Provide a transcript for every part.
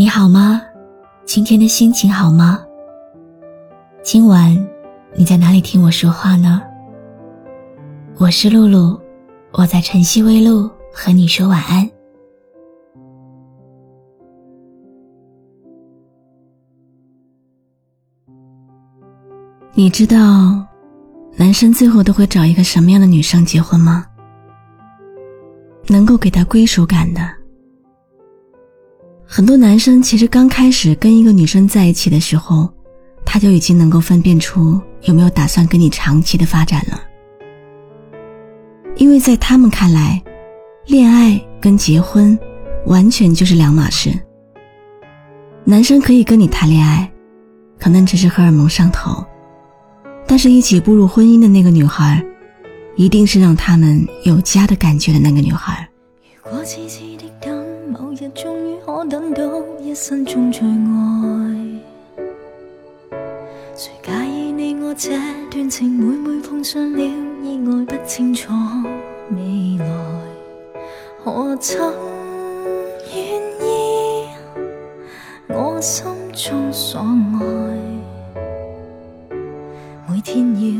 你好吗？今天的心情好吗？今晚你在哪里听我说话呢？我是露露，我在晨曦微露和你说晚安。你知道，男生最后都会找一个什么样的女生结婚吗？能够给他归属感的。很多男生其实刚开始跟一个女生在一起的时候，他就已经能够分辨出有没有打算跟你长期的发展了。因为在他们看来，恋爱跟结婚完全就是两码事。男生可以跟你谈恋爱，可能只是荷尔蒙上头，但是一起步入婚姻的那个女孩，一定是让他们有家的感觉的那个女孩。如果的，某日终。可等到一生中最爱，谁介意你我这段情？每每碰上了意外，不清楚未来，何曾愿意我心中所爱？每天要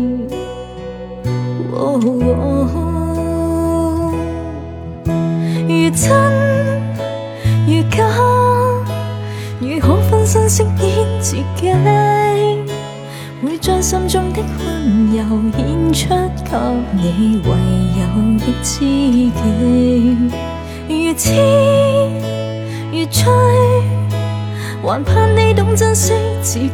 如真如假，如何分身饰演自己？会将心中的温柔献出给你，唯有的知己。如痴如醉，还盼你懂珍惜自己。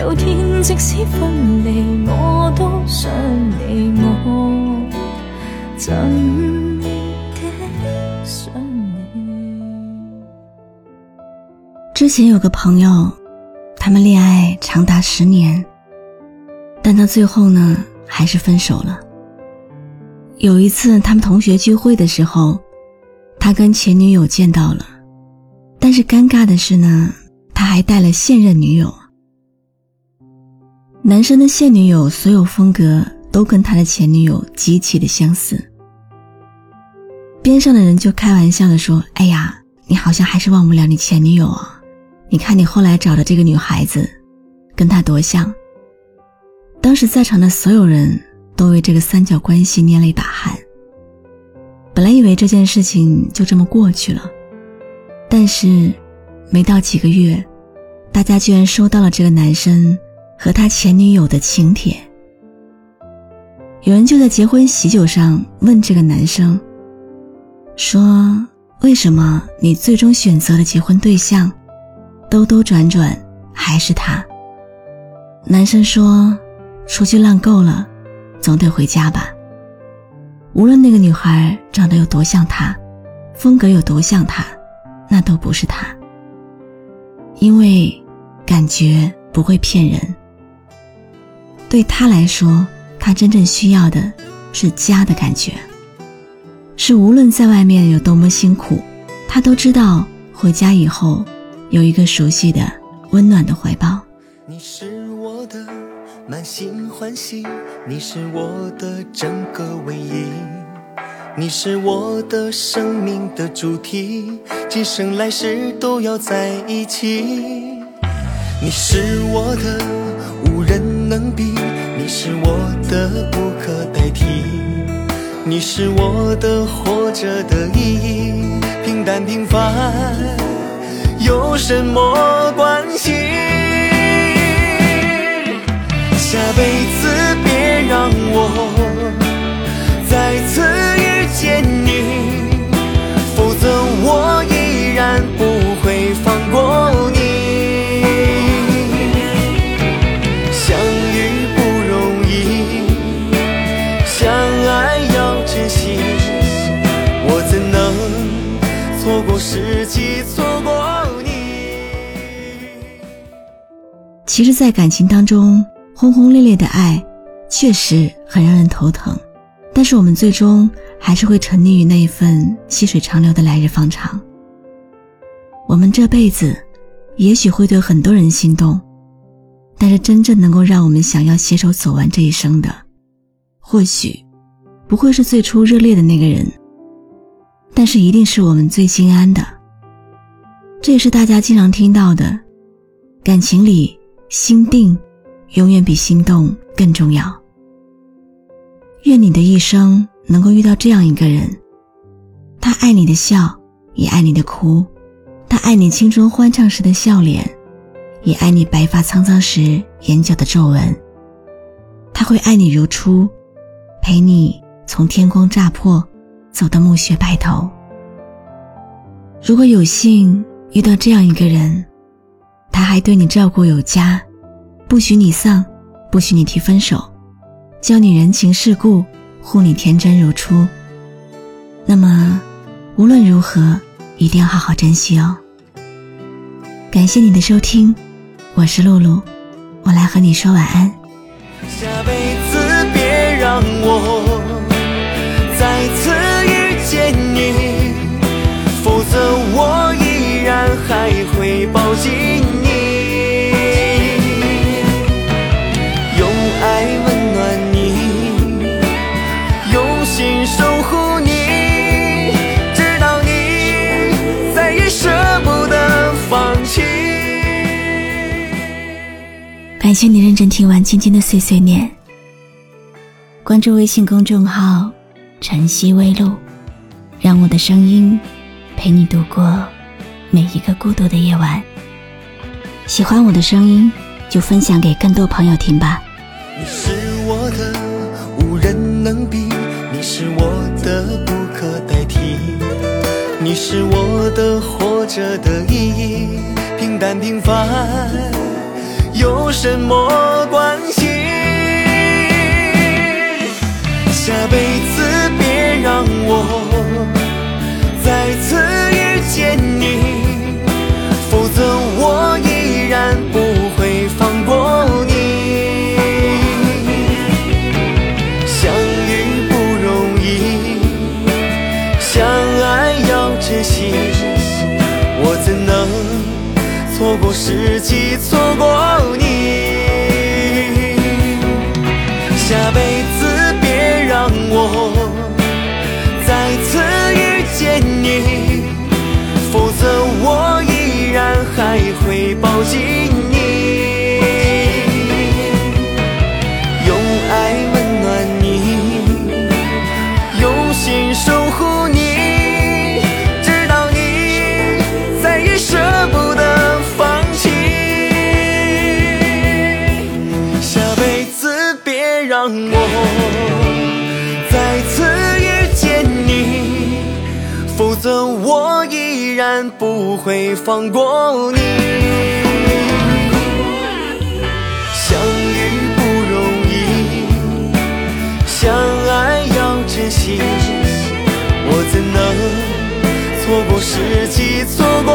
有天即使分离，我都想你，我真的想你？之前有个朋友，他们恋爱长达十年，但到最后呢，还是分手了。有一次他们同学聚会的时候，他跟前女友见到了，但是尴尬的是呢，他还带了现任女友。男生的现女友所有风格都跟他的前女友极其的相似。边上的人就开玩笑的说：“哎呀，你好像还是忘不了你前女友啊。”你看，你后来找的这个女孩子，跟她多像。当时在场的所有人都为这个三角关系捏泪打汗。本来以为这件事情就这么过去了，但是没到几个月，大家居然收到了这个男生和他前女友的请帖。有人就在结婚喜酒上问这个男生，说：“为什么你最终选择了结婚对象？”兜兜转转，还是他。男生说：“出去浪够了，总得回家吧。无论那个女孩长得有多像他，风格有多像他，那都不是他。因为感觉不会骗人。对他来说，他真正需要的是家的感觉，是无论在外面有多么辛苦，他都知道回家以后。”有一个熟悉的、温暖的怀抱。你是我的满心欢喜，你是我的整个唯一，你是我的生命的主题，今生来世都要在一起。你是我的能比，你是我的不可代替，你是我的活着的意义，平淡平凡。有什么关系？下辈子别让我错过时机错过你。其实，在感情当中，轰轰烈烈的爱确实很让人头疼，但是我们最终还是会沉溺于那一份细水长流的来日方长。我们这辈子也许会对很多人心动，但是真正能够让我们想要携手走完这一生的，或许不会是最初热烈的那个人，但是一定是我们最心安的。这也是大家经常听到的，感情里。心定，永远比心动更重要。愿你的一生能够遇到这样一个人，他爱你的笑，也爱你的哭；他爱你青春欢畅时的笑脸，也爱你白发苍苍时眼角的皱纹。他会爱你如初，陪你从天光乍破走到暮雪白头。如果有幸遇到这样一个人，他还对你照顾有加，不许你丧，不许你提分手，教你人情世故，护你天真如初。那么，无论如何，一定要好好珍惜哦。感谢你的收听，我是露露，我来和你说晚安。下辈子别让我我依然还会抱紧你用爱温暖你用心守护你直到你再也舍不得放弃。感谢你认真听完晶晶的碎碎念。关注微信公众号晨曦微露让我的声音陪你度过每一个孤独的夜晚。喜欢我的声音，就分享给更多朋友听吧。你是我的，无人能比；你是我的，不可代替；你是我的，活着的意义，平淡平凡。有什么关系？下辈子珍惜，我怎能？错过时机，错过你。下辈子别让我再次遇见你，否则我依然还会抱紧然不会放过你。相遇不容易，相爱要珍惜，我怎能错过时机，错过